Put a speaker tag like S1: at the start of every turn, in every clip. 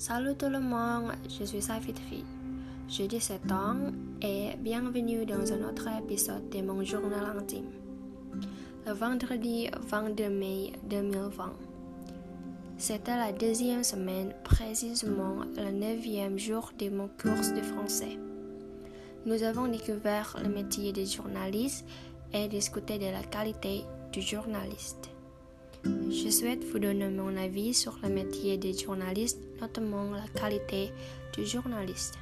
S1: Salut tout le monde, je suis Safitri. J'ai 17 ans et bienvenue dans un autre épisode de mon journal intime. Le vendredi 22 mai 2020. C'était la deuxième semaine, précisément le neuvième jour de mon cours de français. Nous avons découvert le métier de journaliste et discuté de la qualité du journaliste. Je souhaite vous donner mon avis sur le métier de journaliste, notamment la qualité du journaliste.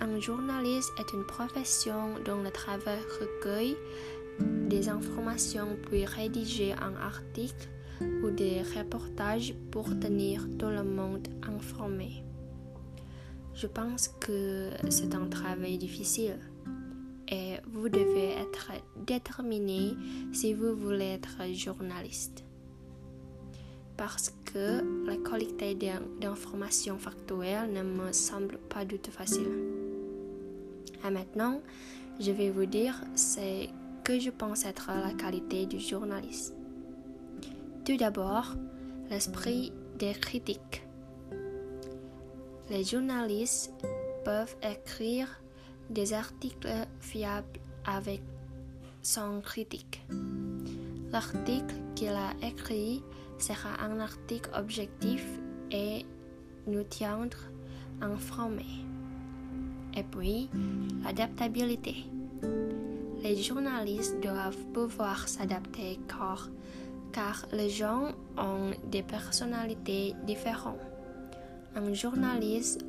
S1: Un journaliste est une profession dont le travail recueille des informations puis rédiger un article ou des reportages pour tenir tout le monde informé. Je pense que c'est un travail difficile vous devez être déterminé si vous voulez être journaliste. Parce que la qualité d'informations factuelles ne me semble pas du tout facile. Et maintenant, je vais vous dire ce que je pense être la qualité du journaliste. Tout d'abord, l'esprit des critiques. Les journalistes peuvent écrire des articles fiables avec son critique. L'article qu'il a écrit sera un article objectif et nous tiendra informés. Et puis, l'adaptabilité. Les journalistes doivent pouvoir s'adapter car, car les gens ont des personnalités différentes. Un journaliste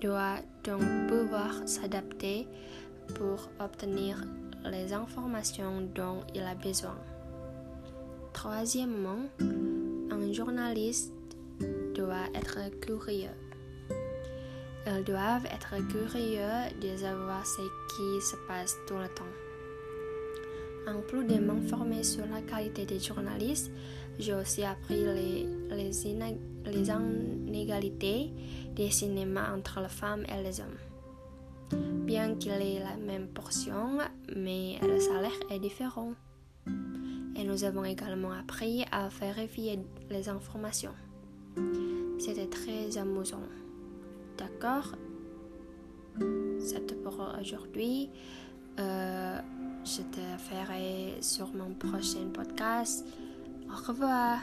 S1: doit donc pouvoir s'adapter pour obtenir les informations dont il a besoin. Troisièmement, un journaliste doit être curieux. Ils doivent être curieux de savoir ce qui se passe tout le temps. En plus de m'informer sur la qualité des journalistes, j'ai aussi appris les, les, les inégalités des cinémas entre les femmes et les hommes. Bien qu'il ait la même portion, mais le salaire est différent. Et nous avons également appris à vérifier les informations. C'était très amusant. D'accord? C'est pour aujourd'hui. Euh, je te ferai sur mon prochain podcast. Au revoir.